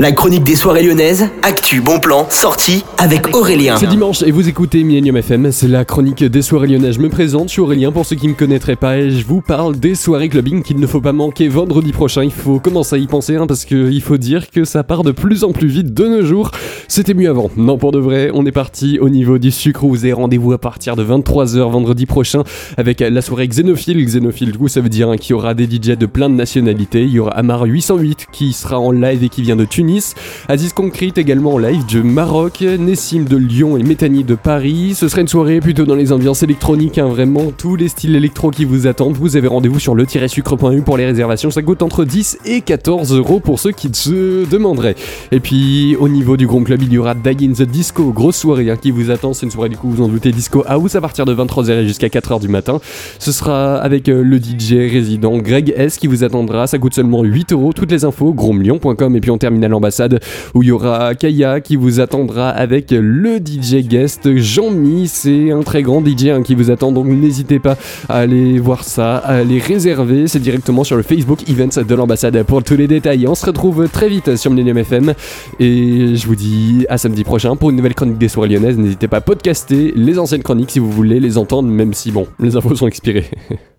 La chronique des soirées lyonnaises, actu, bon plan, sortie avec Aurélien. C'est dimanche et vous écoutez Millennium FM, c'est la chronique des soirées lyonnaises. Je me présente, je suis Aurélien pour ceux qui ne me connaîtraient pas et je vous parle des soirées clubbing qu'il ne faut pas manquer vendredi prochain. Il faut commencer à y penser hein, parce qu'il faut dire que ça part de plus en plus vite de nos jours. C'était mieux avant. Non, pour de vrai, on est parti au niveau du sucre. Vous avez rendez-vous à partir de 23h vendredi prochain avec la soirée Xénophile. Xénophile, du coup, ça veut dire hein, qu'il y aura des DJ de plein de nationalités. Il y aura Amar 808 qui sera en live et qui vient de Tunis. Aziz Concrete également en live de Maroc, Nessim de Lyon et Métanie de Paris. Ce sera une soirée plutôt dans les ambiances électroniques, hein, vraiment tous les styles électro qui vous attendent. Vous avez rendez-vous sur le-sucre.eu pour les réservations. Ça coûte entre 10 et 14 euros pour ceux qui se demanderaient. Et puis au niveau du Grand Club, il y aura Die in the Disco, grosse soirée hein, qui vous attend. C'est une soirée du coup, vous en doutez, Disco House à partir de 23h jusqu'à 4h du matin. Ce sera avec euh, le DJ résident Greg S qui vous attendra. Ça coûte seulement 8 euros. Toutes les infos, gromelion.com et puis on termine à où il y aura Kaya qui vous attendra avec le DJ guest Jean-Mi. C'est un très grand DJ hein, qui vous attend donc n'hésitez pas à aller voir ça, à aller réserver. C'est directement sur le Facebook Events de l'ambassade pour tous les détails. On se retrouve très vite sur Millennium FM et je vous dis à samedi prochain pour une nouvelle chronique des soirées lyonnaises. N'hésitez pas à podcaster les anciennes chroniques si vous voulez les entendre, même si bon, les infos sont expirées.